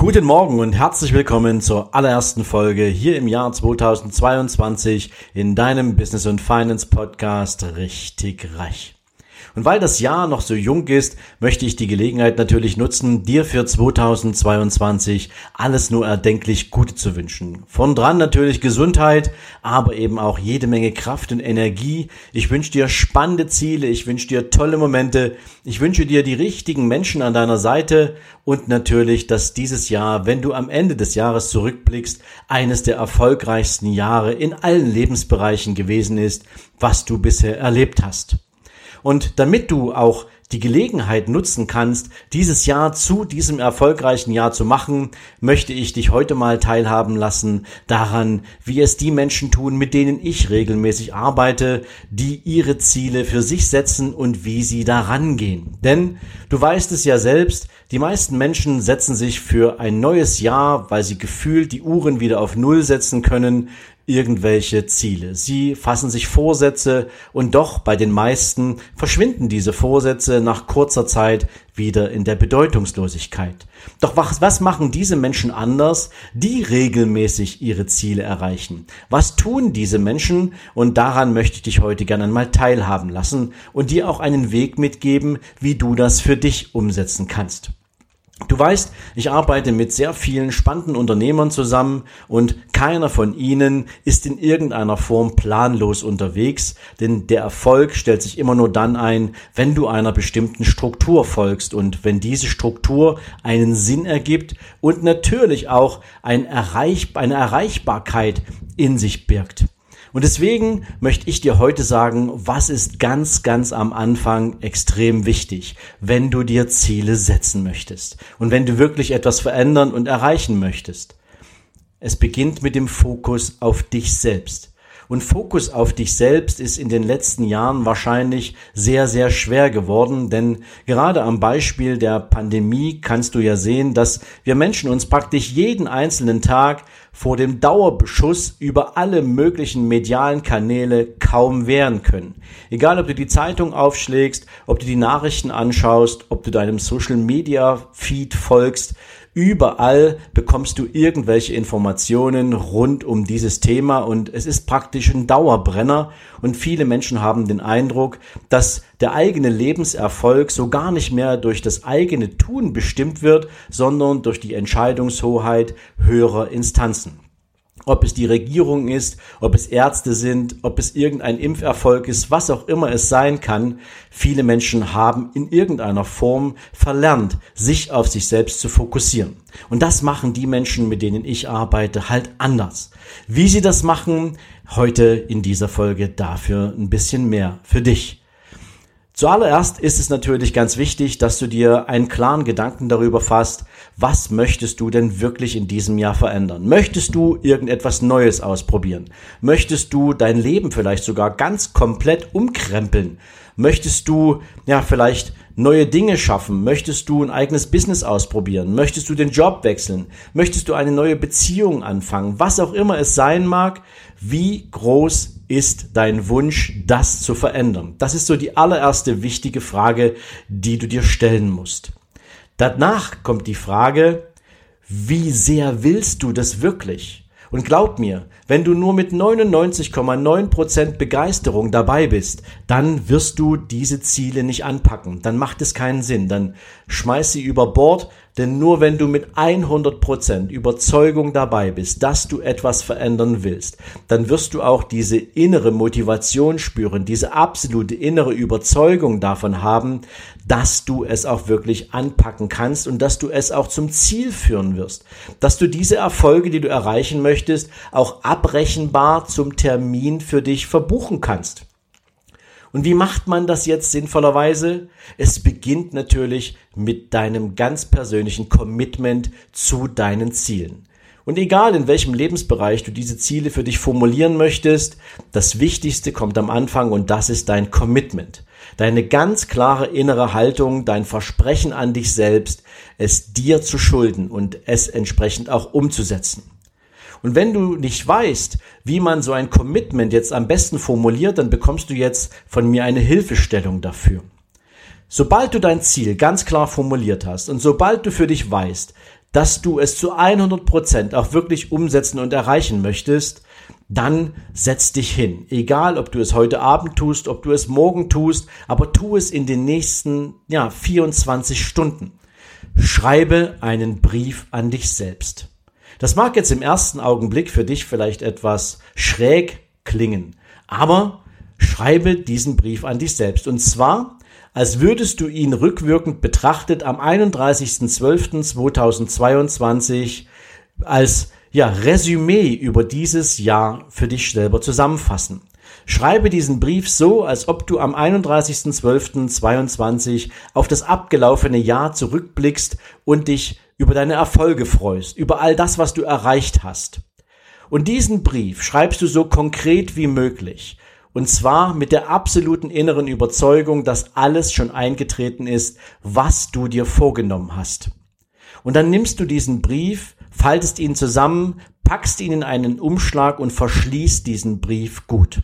Guten Morgen und herzlich willkommen zur allerersten Folge hier im Jahr 2022 in deinem Business und Finance Podcast Richtig Reich. Und weil das Jahr noch so jung ist, möchte ich die Gelegenheit natürlich nutzen, dir für 2022 alles nur erdenklich Gute zu wünschen. Von dran natürlich Gesundheit, aber eben auch jede Menge Kraft und Energie. Ich wünsche dir spannende Ziele, ich wünsche dir tolle Momente, ich wünsche dir die richtigen Menschen an deiner Seite und natürlich, dass dieses Jahr, wenn du am Ende des Jahres zurückblickst, eines der erfolgreichsten Jahre in allen Lebensbereichen gewesen ist, was du bisher erlebt hast. Und damit du auch die Gelegenheit nutzen kannst, dieses Jahr zu diesem erfolgreichen Jahr zu machen, möchte ich dich heute mal teilhaben lassen daran, wie es die Menschen tun, mit denen ich regelmäßig arbeite, die ihre Ziele für sich setzen und wie sie daran gehen. Denn du weißt es ja selbst, die meisten Menschen setzen sich für ein neues Jahr, weil sie gefühlt die Uhren wieder auf Null setzen können, irgendwelche Ziele. Sie fassen sich Vorsätze und doch bei den meisten verschwinden diese Vorsätze nach kurzer Zeit wieder in der Bedeutungslosigkeit. Doch was, was machen diese Menschen anders, die regelmäßig ihre Ziele erreichen? Was tun diese Menschen? Und daran möchte ich dich heute gerne einmal teilhaben lassen und dir auch einen Weg mitgeben, wie du das für dich umsetzen kannst. Du weißt, ich arbeite mit sehr vielen spannenden Unternehmern zusammen und keiner von ihnen ist in irgendeiner Form planlos unterwegs, denn der Erfolg stellt sich immer nur dann ein, wenn du einer bestimmten Struktur folgst und wenn diese Struktur einen Sinn ergibt und natürlich auch eine Erreichbarkeit in sich birgt. Und deswegen möchte ich dir heute sagen, was ist ganz, ganz am Anfang extrem wichtig, wenn du dir Ziele setzen möchtest und wenn du wirklich etwas verändern und erreichen möchtest. Es beginnt mit dem Fokus auf dich selbst. Und Fokus auf dich selbst ist in den letzten Jahren wahrscheinlich sehr, sehr schwer geworden, denn gerade am Beispiel der Pandemie kannst du ja sehen, dass wir Menschen uns praktisch jeden einzelnen Tag vor dem Dauerbeschuss über alle möglichen medialen Kanäle kaum wehren können. Egal, ob du die Zeitung aufschlägst, ob du die Nachrichten anschaust, ob du deinem Social Media Feed folgst, Überall bekommst du irgendwelche Informationen rund um dieses Thema und es ist praktisch ein Dauerbrenner und viele Menschen haben den Eindruck, dass der eigene Lebenserfolg so gar nicht mehr durch das eigene Tun bestimmt wird, sondern durch die Entscheidungshoheit höherer Instanzen ob es die Regierung ist, ob es Ärzte sind, ob es irgendein Impferfolg ist, was auch immer es sein kann. Viele Menschen haben in irgendeiner Form verlernt, sich auf sich selbst zu fokussieren. Und das machen die Menschen, mit denen ich arbeite, halt anders. Wie sie das machen, heute in dieser Folge dafür ein bisschen mehr für dich. Zuallererst ist es natürlich ganz wichtig, dass du dir einen klaren Gedanken darüber fasst, was möchtest du denn wirklich in diesem Jahr verändern? Möchtest du irgendetwas Neues ausprobieren? Möchtest du dein Leben vielleicht sogar ganz komplett umkrempeln? Möchtest du ja vielleicht neue Dinge schaffen? Möchtest du ein eigenes Business ausprobieren? Möchtest du den Job wechseln? Möchtest du eine neue Beziehung anfangen? Was auch immer es sein mag, wie groß ist dein Wunsch, das zu verändern? Das ist so die allererste wichtige Frage, die du dir stellen musst. Danach kommt die Frage, wie sehr willst du das wirklich? Und glaub mir, wenn du nur mit 99,9% Begeisterung dabei bist, dann wirst du diese Ziele nicht anpacken. Dann macht es keinen Sinn. Dann schmeiß sie über Bord, Denn nur wenn du mit 100% Überzeugung dabei bist, dass du etwas verändern willst, dann wirst du auch diese innere Motivation spüren, diese absolute innere Überzeugung davon haben, dass du es auch wirklich anpacken kannst und dass du es auch zum Ziel führen wirst. Dass du diese Erfolge, die du erreichen möchtest, auch abrechenbar zum Termin für dich verbuchen kannst. Und wie macht man das jetzt sinnvollerweise? Es beginnt natürlich mit deinem ganz persönlichen Commitment zu deinen Zielen. Und egal in welchem Lebensbereich du diese Ziele für dich formulieren möchtest, das Wichtigste kommt am Anfang und das ist dein Commitment. Deine ganz klare innere Haltung, dein Versprechen an dich selbst, es dir zu schulden und es entsprechend auch umzusetzen. Und wenn du nicht weißt, wie man so ein Commitment jetzt am besten formuliert, dann bekommst du jetzt von mir eine Hilfestellung dafür. Sobald du dein Ziel ganz klar formuliert hast und sobald du für dich weißt, dass du es zu 100 Prozent auch wirklich umsetzen und erreichen möchtest, dann setz dich hin. Egal, ob du es heute Abend tust, ob du es morgen tust, aber tu es in den nächsten, ja, 24 Stunden. Schreibe einen Brief an dich selbst. Das mag jetzt im ersten Augenblick für dich vielleicht etwas schräg klingen, aber schreibe diesen Brief an dich selbst. Und zwar, als würdest du ihn rückwirkend betrachtet am 31.12.2022 als ja, Resümee über dieses Jahr für dich selber zusammenfassen. Schreibe diesen Brief so, als ob du am 31.12.22 auf das abgelaufene Jahr zurückblickst und dich über deine Erfolge freust, über all das, was du erreicht hast. Und diesen Brief schreibst du so konkret wie möglich. Und zwar mit der absoluten inneren Überzeugung, dass alles schon eingetreten ist, was du dir vorgenommen hast. Und dann nimmst du diesen Brief, faltest ihn zusammen, packst ihn in einen Umschlag und verschließt diesen Brief gut.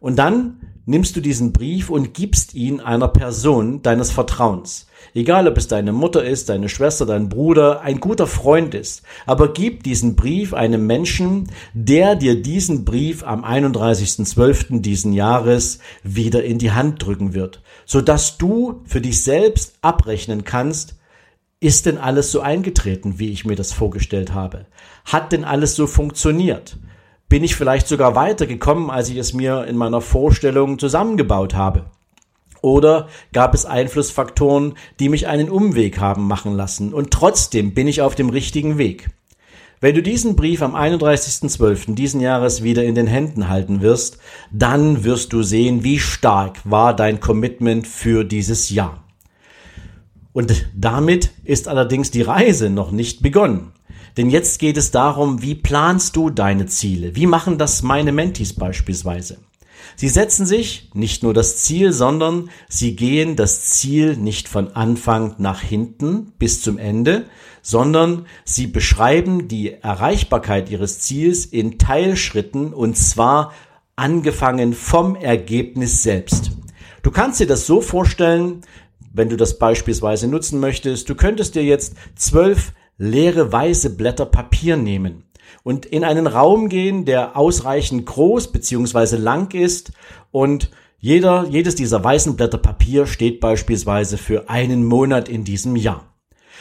Und dann nimmst du diesen Brief und gibst ihn einer Person deines Vertrauens. Egal, ob es deine Mutter ist, deine Schwester, dein Bruder, ein guter Freund ist. Aber gib diesen Brief einem Menschen, der dir diesen Brief am 31.12. diesen Jahres wieder in die Hand drücken wird, sodass du für dich selbst abrechnen kannst, ist denn alles so eingetreten, wie ich mir das vorgestellt habe? Hat denn alles so funktioniert? Bin ich vielleicht sogar weitergekommen, als ich es mir in meiner Vorstellung zusammengebaut habe? Oder gab es Einflussfaktoren, die mich einen Umweg haben machen lassen und trotzdem bin ich auf dem richtigen Weg? Wenn du diesen Brief am 31.12. diesen Jahres wieder in den Händen halten wirst, dann wirst du sehen, wie stark war dein Commitment für dieses Jahr. Und damit ist allerdings die Reise noch nicht begonnen. Denn jetzt geht es darum, wie planst du deine Ziele? Wie machen das meine Mentis beispielsweise? Sie setzen sich nicht nur das Ziel, sondern sie gehen das Ziel nicht von Anfang nach hinten bis zum Ende, sondern sie beschreiben die Erreichbarkeit ihres Ziels in Teilschritten und zwar angefangen vom Ergebnis selbst. Du kannst dir das so vorstellen, wenn du das beispielsweise nutzen möchtest, du könntest dir jetzt zwölf leere weiße Blätter Papier nehmen und in einen Raum gehen, der ausreichend groß beziehungsweise lang ist und jeder, jedes dieser weißen Blätter Papier steht beispielsweise für einen Monat in diesem Jahr.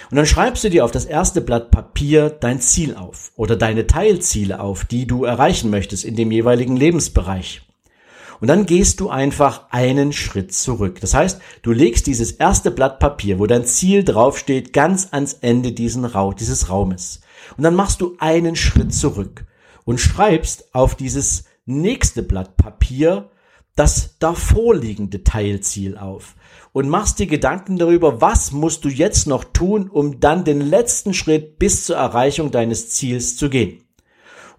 Und dann schreibst du dir auf das erste Blatt Papier dein Ziel auf oder deine Teilziele auf, die du erreichen möchtest in dem jeweiligen Lebensbereich. Und dann gehst du einfach einen Schritt zurück. Das heißt, du legst dieses erste Blatt Papier, wo dein Ziel draufsteht, ganz ans Ende diesen Ra dieses Raumes. Und dann machst du einen Schritt zurück und schreibst auf dieses nächste Blatt Papier das davorliegende Teilziel auf und machst dir Gedanken darüber, was musst du jetzt noch tun, um dann den letzten Schritt bis zur Erreichung deines Ziels zu gehen.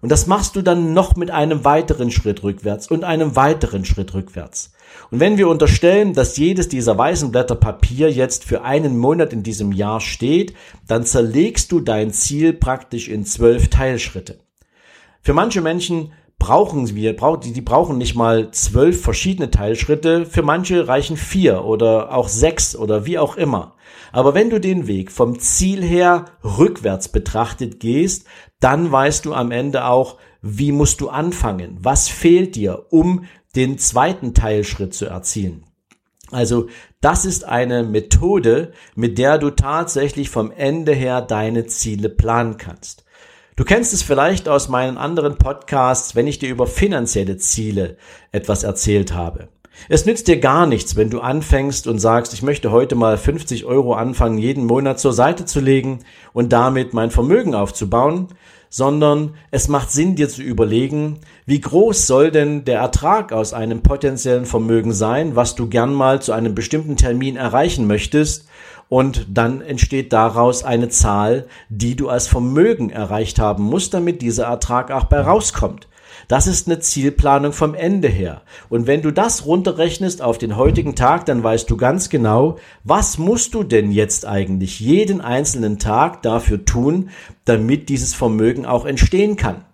Und das machst du dann noch mit einem weiteren Schritt rückwärts und einem weiteren Schritt rückwärts. Und wenn wir unterstellen, dass jedes dieser weißen Blätter Papier jetzt für einen Monat in diesem Jahr steht, dann zerlegst du dein Ziel praktisch in zwölf Teilschritte. Für manche Menschen brauchen wir, die brauchen nicht mal zwölf verschiedene Teilschritte, für manche reichen vier oder auch sechs oder wie auch immer. Aber wenn du den Weg vom Ziel her rückwärts betrachtet gehst, dann weißt du am Ende auch, wie musst du anfangen? Was fehlt dir, um den zweiten Teilschritt zu erzielen? Also das ist eine Methode, mit der du tatsächlich vom Ende her deine Ziele planen kannst. Du kennst es vielleicht aus meinen anderen Podcasts, wenn ich dir über finanzielle Ziele etwas erzählt habe. Es nützt dir gar nichts, wenn du anfängst und sagst, ich möchte heute mal 50 Euro anfangen, jeden Monat zur Seite zu legen und damit mein Vermögen aufzubauen, sondern es macht Sinn, dir zu überlegen, wie groß soll denn der Ertrag aus einem potenziellen Vermögen sein, was du gern mal zu einem bestimmten Termin erreichen möchtest, und dann entsteht daraus eine Zahl, die du als Vermögen erreicht haben musst, damit dieser Ertrag auch bei rauskommt. Das ist eine Zielplanung vom Ende her. Und wenn du das runterrechnest auf den heutigen Tag, dann weißt du ganz genau, was musst du denn jetzt eigentlich jeden einzelnen Tag dafür tun, damit dieses Vermögen auch entstehen kann.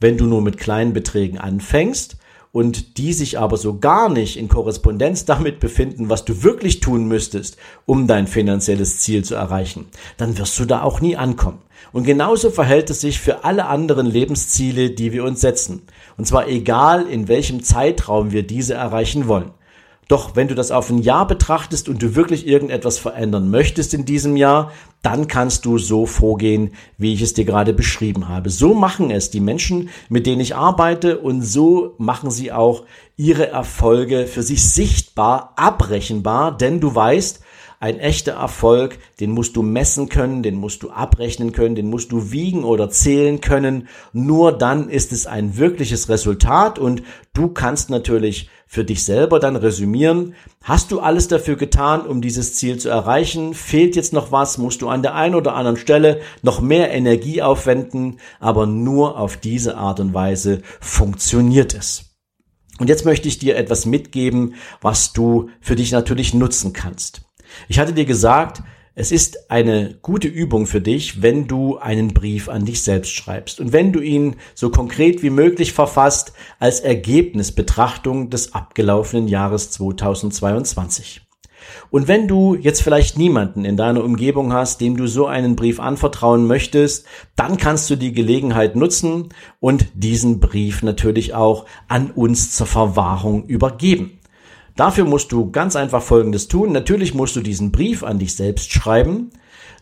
Wenn du nur mit kleinen Beträgen anfängst, und die sich aber so gar nicht in Korrespondenz damit befinden, was du wirklich tun müsstest, um dein finanzielles Ziel zu erreichen, dann wirst du da auch nie ankommen. Und genauso verhält es sich für alle anderen Lebensziele, die wir uns setzen. Und zwar egal, in welchem Zeitraum wir diese erreichen wollen. Doch wenn du das auf ein Jahr betrachtest und du wirklich irgendetwas verändern möchtest in diesem Jahr, dann kannst du so vorgehen, wie ich es dir gerade beschrieben habe. So machen es die Menschen, mit denen ich arbeite und so machen sie auch ihre Erfolge für sich sichtbar, abrechenbar, denn du weißt, ein echter Erfolg, den musst du messen können, den musst du abrechnen können, den musst du wiegen oder zählen können. Nur dann ist es ein wirkliches Resultat und du kannst natürlich für dich selber dann resümieren. Hast du alles dafür getan, um dieses Ziel zu erreichen? Fehlt jetzt noch was? Musst du an der einen oder anderen Stelle noch mehr Energie aufwenden? Aber nur auf diese Art und Weise funktioniert es. Und jetzt möchte ich dir etwas mitgeben, was du für dich natürlich nutzen kannst. Ich hatte dir gesagt, es ist eine gute Übung für dich, wenn du einen Brief an dich selbst schreibst und wenn du ihn so konkret wie möglich verfasst als Ergebnisbetrachtung des abgelaufenen Jahres 2022. Und wenn du jetzt vielleicht niemanden in deiner Umgebung hast, dem du so einen Brief anvertrauen möchtest, dann kannst du die Gelegenheit nutzen und diesen Brief natürlich auch an uns zur Verwahrung übergeben. Dafür musst du ganz einfach Folgendes tun. Natürlich musst du diesen Brief an dich selbst schreiben.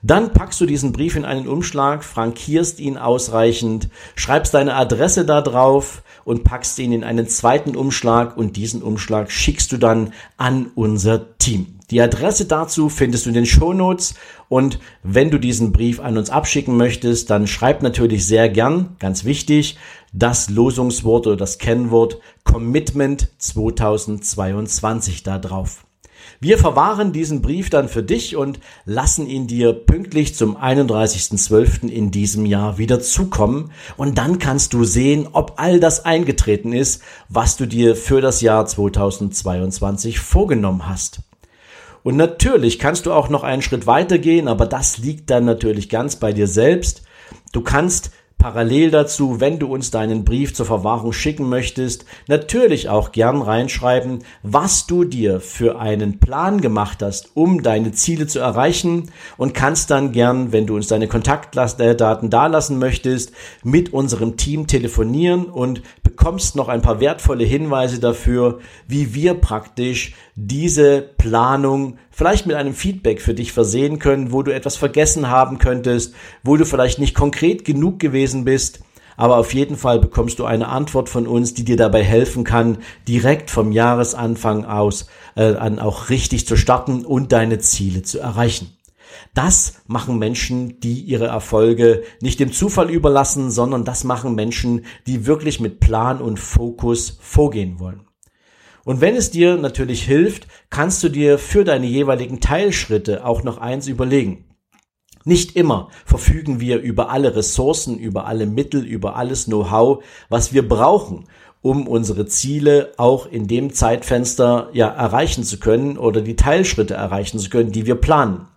Dann packst du diesen Brief in einen Umschlag, frankierst ihn ausreichend, schreibst deine Adresse da drauf und packst ihn in einen zweiten Umschlag und diesen Umschlag schickst du dann an unser Team. Die Adresse dazu findest du in den Shownotes und wenn du diesen Brief an uns abschicken möchtest, dann schreib natürlich sehr gern, ganz wichtig, das Losungswort oder das Kennwort Commitment 2022 da drauf. Wir verwahren diesen Brief dann für dich und lassen ihn dir pünktlich zum 31.12. in diesem Jahr wieder zukommen. Und dann kannst du sehen, ob all das eingetreten ist, was du dir für das Jahr 2022 vorgenommen hast. Und natürlich kannst du auch noch einen Schritt weiter gehen, aber das liegt dann natürlich ganz bei dir selbst. Du kannst Parallel dazu, wenn du uns deinen Brief zur Verwahrung schicken möchtest, natürlich auch gern reinschreiben, was du dir für einen Plan gemacht hast, um deine Ziele zu erreichen und kannst dann gern, wenn du uns deine Kontaktdaten dalassen möchtest, mit unserem Team telefonieren und bekommst noch ein paar wertvolle Hinweise dafür, wie wir praktisch diese Planung vielleicht mit einem Feedback für dich versehen können, wo du etwas vergessen haben könntest, wo du vielleicht nicht konkret genug gewesen bist. Aber auf jeden Fall bekommst du eine Antwort von uns, die dir dabei helfen kann, direkt vom Jahresanfang aus äh, an auch richtig zu starten und deine Ziele zu erreichen. Das machen Menschen, die ihre Erfolge nicht dem Zufall überlassen, sondern das machen Menschen, die wirklich mit Plan und Fokus vorgehen wollen. Und wenn es dir natürlich hilft, kannst du dir für deine jeweiligen Teilschritte auch noch eins überlegen. Nicht immer verfügen wir über alle Ressourcen, über alle Mittel, über alles Know-how, was wir brauchen, um unsere Ziele auch in dem Zeitfenster ja erreichen zu können oder die Teilschritte erreichen zu können, die wir planen.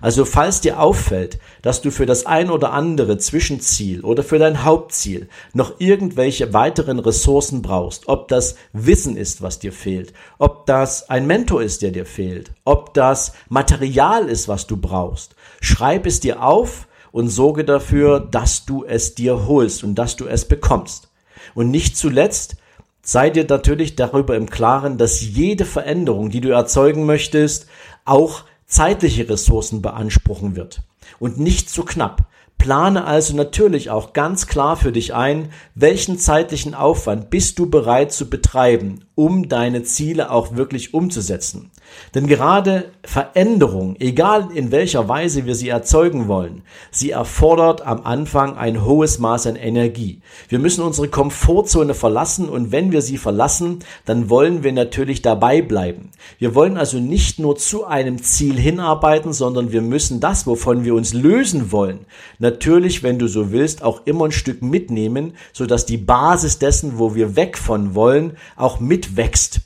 Also falls dir auffällt, dass du für das ein oder andere Zwischenziel oder für dein Hauptziel noch irgendwelche weiteren Ressourcen brauchst, ob das Wissen ist, was dir fehlt, ob das ein Mentor ist, der dir fehlt, ob das Material ist, was du brauchst, schreib es dir auf und sorge dafür, dass du es dir holst und dass du es bekommst. Und nicht zuletzt, sei dir natürlich darüber im Klaren, dass jede Veränderung, die du erzeugen möchtest, auch zeitliche Ressourcen beanspruchen wird und nicht zu knapp. Plane also natürlich auch ganz klar für dich ein, welchen zeitlichen Aufwand bist du bereit zu betreiben, um deine Ziele auch wirklich umzusetzen. Denn gerade Veränderung, egal in welcher Weise wir sie erzeugen wollen, sie erfordert am Anfang ein hohes Maß an Energie. Wir müssen unsere Komfortzone verlassen und wenn wir sie verlassen, dann wollen wir natürlich dabei bleiben. Wir wollen also nicht nur zu einem Ziel hinarbeiten, sondern wir müssen das, wovon wir uns lösen wollen, natürlich, wenn du so willst, auch immer ein Stück mitnehmen, sodass die Basis dessen, wo wir weg von wollen, auch mitwächst.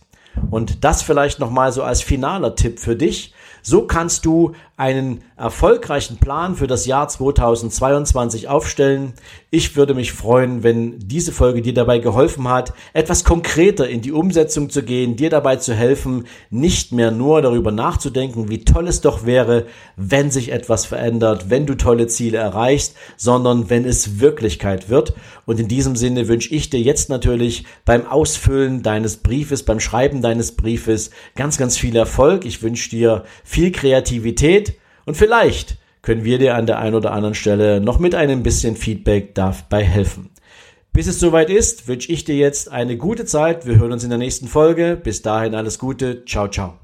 Und das vielleicht nochmal so als finaler Tipp für dich. So kannst du einen erfolgreichen Plan für das Jahr 2022 aufstellen. Ich würde mich freuen, wenn diese Folge dir dabei geholfen hat, etwas konkreter in die Umsetzung zu gehen, dir dabei zu helfen, nicht mehr nur darüber nachzudenken, wie toll es doch wäre, wenn sich etwas verändert, wenn du tolle Ziele erreichst, sondern wenn es Wirklichkeit wird. Und in diesem Sinne wünsche ich dir jetzt natürlich beim Ausfüllen deines Briefes, beim Schreiben deines Briefes ganz, ganz viel Erfolg. Ich wünsche dir viel Kreativität und vielleicht können wir dir an der einen oder anderen Stelle noch mit einem bisschen Feedback dabei helfen. Bis es soweit ist, wünsche ich dir jetzt eine gute Zeit. Wir hören uns in der nächsten Folge. Bis dahin alles Gute. Ciao, ciao.